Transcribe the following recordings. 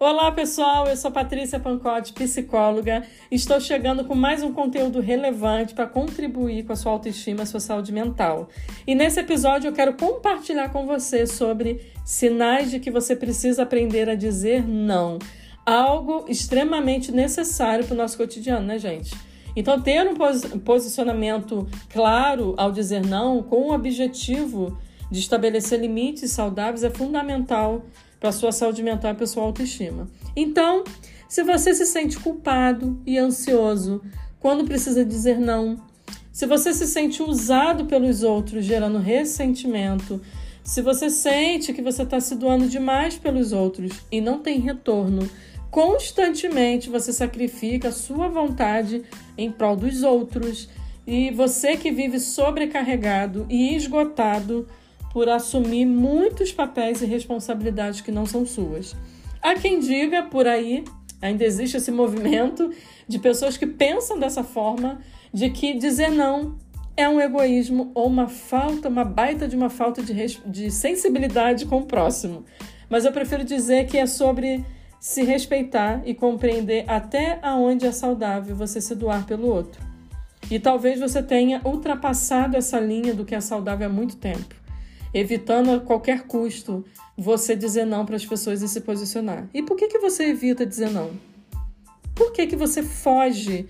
Olá, pessoal. Eu sou Patrícia Pancotti, psicóloga. Estou chegando com mais um conteúdo relevante para contribuir com a sua autoestima sua saúde mental. E nesse episódio eu quero compartilhar com você sobre sinais de que você precisa aprender a dizer não. Algo extremamente necessário para o nosso cotidiano, né, gente? Então, ter um posicionamento claro ao dizer não, com o objetivo de estabelecer limites saudáveis, é fundamental para sua saúde mental e para sua autoestima. Então, se você se sente culpado e ansioso quando precisa dizer não, se você se sente usado pelos outros, gerando ressentimento, se você sente que você está se doando demais pelos outros e não tem retorno, constantemente você sacrifica a sua vontade em prol dos outros e você que vive sobrecarregado e esgotado por assumir muitos papéis e responsabilidades que não são suas. Há quem diga por aí, ainda existe esse movimento de pessoas que pensam dessa forma, de que dizer não é um egoísmo ou uma falta, uma baita de uma falta de, de sensibilidade com o próximo. Mas eu prefiro dizer que é sobre se respeitar e compreender até aonde é saudável você se doar pelo outro. E talvez você tenha ultrapassado essa linha do que é saudável há muito tempo evitando a qualquer custo você dizer não para as pessoas e se posicionar. E por que, que você evita dizer não? Por que, que você foge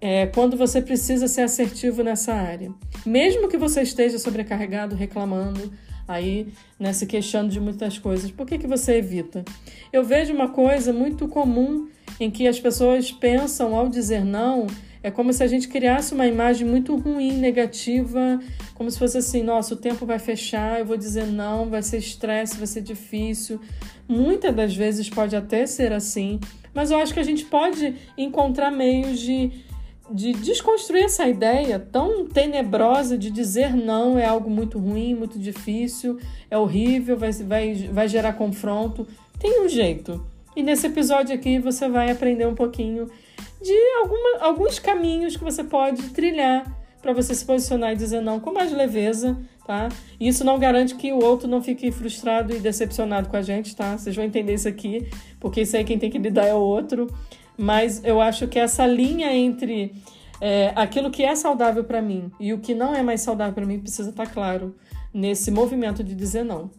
é, quando você precisa ser assertivo nessa área? Mesmo que você esteja sobrecarregado, reclamando, aí né, se queixando de muitas coisas, por que, que você evita? Eu vejo uma coisa muito comum em que as pessoas pensam ao dizer não é como se a gente criasse uma imagem muito ruim, negativa, como se fosse assim: nossa, o tempo vai fechar, eu vou dizer não, vai ser estresse, vai ser difícil. Muitas das vezes pode até ser assim, mas eu acho que a gente pode encontrar meios de, de desconstruir essa ideia tão tenebrosa de dizer não é algo muito ruim, muito difícil, é horrível, vai, vai, vai gerar confronto. Tem um jeito. E nesse episódio aqui você vai aprender um pouquinho de alguma, alguns caminhos que você pode trilhar para você se posicionar e dizer não com mais leveza, tá? Isso não garante que o outro não fique frustrado e decepcionado com a gente, tá? Vocês vão entender isso aqui, porque isso aí quem tem que lidar é o outro. Mas eu acho que essa linha entre é, aquilo que é saudável para mim e o que não é mais saudável para mim precisa estar tá claro nesse movimento de dizer não.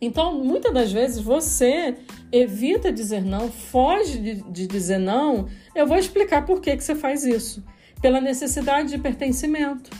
Então, muitas das vezes você evita dizer não, foge de, de, dizer não. Eu vou explicar por que, que você faz isso. Pela necessidade de pertencimento,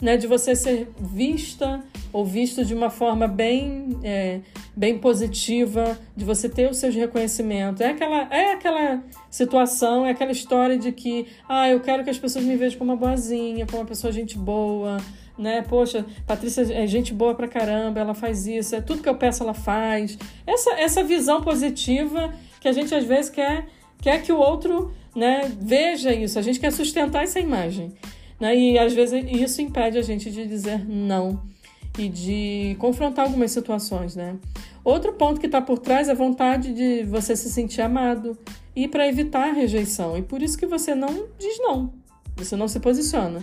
né? de você ser vista ou visto de uma forma bem, é, bem positiva, de você ter os seus reconhecimentos. É aquela, é aquela situação, é aquela história de que ah, eu quero que as pessoas me vejam como uma boazinha, como uma pessoa gente boa, né? Poxa, Patrícia é gente boa pra caramba, ela faz isso, é tudo que eu peço ela faz. Essa, essa visão positiva que a gente às vezes quer, quer que o outro né, veja isso, a gente quer sustentar essa imagem. Né? E às vezes isso impede a gente de dizer não e de confrontar algumas situações, né? Outro ponto que está por trás é a vontade de você se sentir amado e para evitar a rejeição. E por isso que você não diz não, você não se posiciona.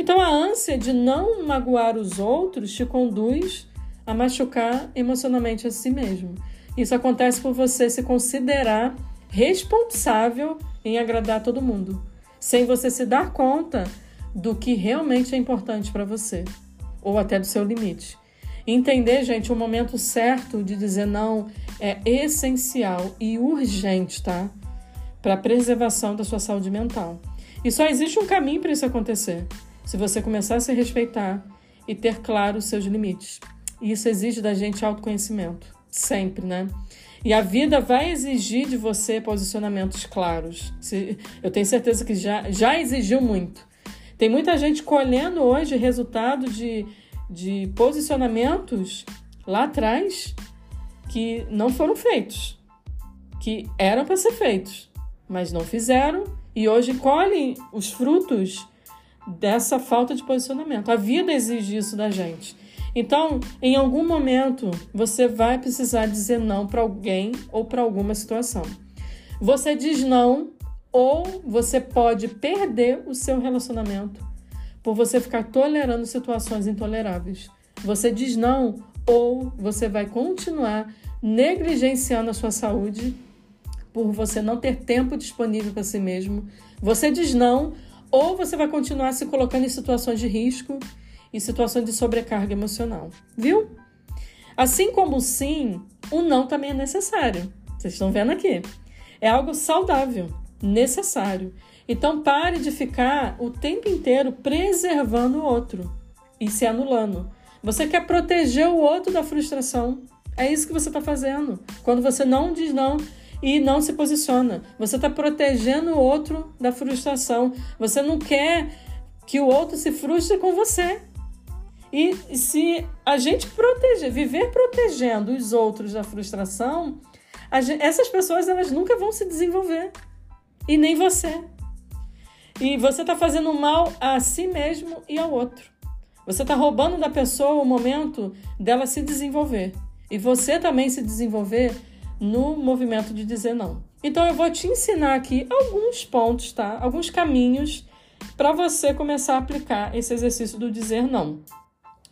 Então, a ânsia de não magoar os outros te conduz a machucar emocionalmente a si mesmo. Isso acontece por você se considerar responsável em agradar todo mundo, sem você se dar conta do que realmente é importante para você, ou até do seu limite. Entender, gente, o momento certo de dizer não é essencial e urgente, tá? Para a preservação da sua saúde mental. E só existe um caminho para isso acontecer se você começar a se respeitar e ter claro os seus limites. E isso exige da gente autoconhecimento, sempre, né? E a vida vai exigir de você posicionamentos claros. Eu tenho certeza que já, já exigiu muito. Tem muita gente colhendo hoje resultado de, de posicionamentos lá atrás que não foram feitos, que eram para ser feitos, mas não fizeram e hoje colhem os frutos dessa falta de posicionamento. A vida exige isso da gente. Então, em algum momento, você vai precisar dizer não para alguém ou para alguma situação. Você diz não ou você pode perder o seu relacionamento por você ficar tolerando situações intoleráveis. Você diz não ou você vai continuar negligenciando a sua saúde por você não ter tempo disponível para si mesmo, você diz não, ou você vai continuar se colocando em situações de risco e situações de sobrecarga emocional. Viu? Assim como o sim, o não também é necessário. Vocês estão vendo aqui. É algo saudável, necessário. Então pare de ficar o tempo inteiro preservando o outro e se anulando. Você quer proteger o outro da frustração. É isso que você está fazendo. Quando você não diz não e não se posiciona, você está protegendo o outro da frustração. Você não quer que o outro se frustre com você. E se a gente proteger, viver protegendo os outros da frustração, gente, essas pessoas elas nunca vão se desenvolver. E nem você. E você está fazendo mal a si mesmo e ao outro. Você está roubando da pessoa o momento dela se desenvolver. E você também se desenvolver no movimento de dizer não. Então eu vou te ensinar aqui alguns pontos, tá? Alguns caminhos para você começar a aplicar esse exercício do dizer não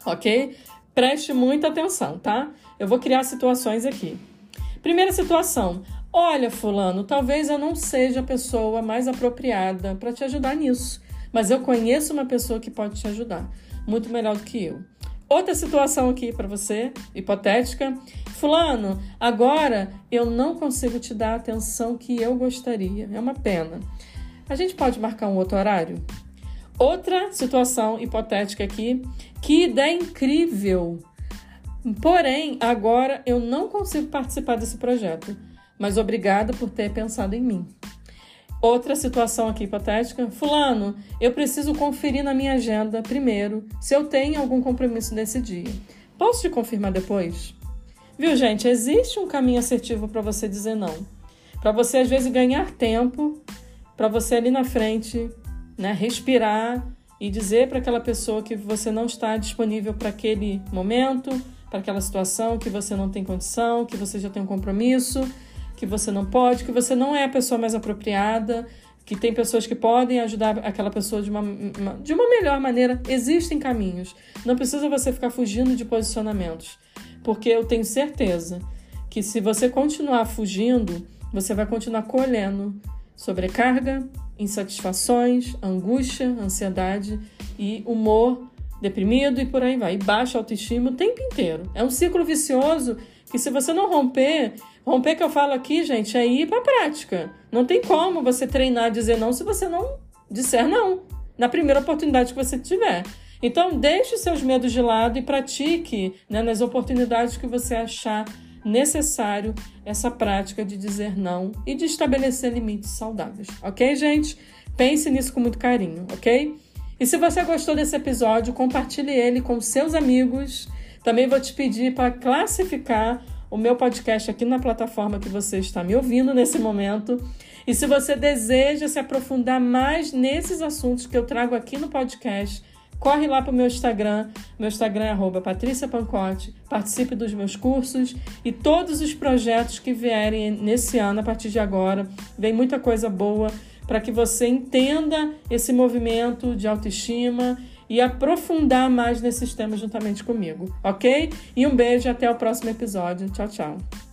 ok? Preste muita atenção, tá? Eu vou criar situações aqui. Primeira situação: olha, Fulano, talvez eu não seja a pessoa mais apropriada para te ajudar nisso, mas eu conheço uma pessoa que pode te ajudar, muito melhor do que eu. Outra situação aqui para você, hipotética. Fulano, agora eu não consigo te dar a atenção que eu gostaria. É uma pena. A gente pode marcar um outro horário? Outra situação hipotética aqui. Que ideia incrível! Porém, agora eu não consigo participar desse projeto, mas obrigada por ter pensado em mim. Outra situação aqui hipotética. Fulano, eu preciso conferir na minha agenda primeiro se eu tenho algum compromisso nesse dia. Posso te confirmar depois? Viu, gente? Existe um caminho assertivo para você dizer não. Para você, às vezes, ganhar tempo, para você ali na frente né, respirar e dizer para aquela pessoa que você não está disponível para aquele momento, para aquela situação, que você não tem condição, que você já tem um compromisso, que você não pode, que você não é a pessoa mais apropriada, que tem pessoas que podem ajudar aquela pessoa de uma, de uma melhor maneira. Existem caminhos. Não precisa você ficar fugindo de posicionamentos, porque eu tenho certeza que se você continuar fugindo, você vai continuar colhendo sobrecarga, insatisfações, angústia, ansiedade e humor deprimido e por aí vai. E baixa autoestima o tempo inteiro. É um ciclo vicioso que se você não romper, romper que eu falo aqui, gente, é ir para prática. Não tem como você treinar dizer não se você não disser não na primeira oportunidade que você tiver. Então, deixe seus medos de lado e pratique né, nas oportunidades que você achar necessário essa prática de dizer não e de estabelecer limites saudáveis, ok, gente? Pense nisso com muito carinho, ok? E se você gostou desse episódio, compartilhe ele com seus amigos. Também vou te pedir para classificar o meu podcast aqui na plataforma que você está me ouvindo nesse momento. E se você deseja se aprofundar mais nesses assuntos que eu trago aqui no podcast, corre lá para o meu Instagram. Meu Instagram é arroba. Participe dos meus cursos e todos os projetos que vierem nesse ano, a partir de agora. Vem muita coisa boa para que você entenda esse movimento de autoestima e aprofundar mais nesses temas juntamente comigo, ok? E um beijo até o próximo episódio. Tchau, tchau.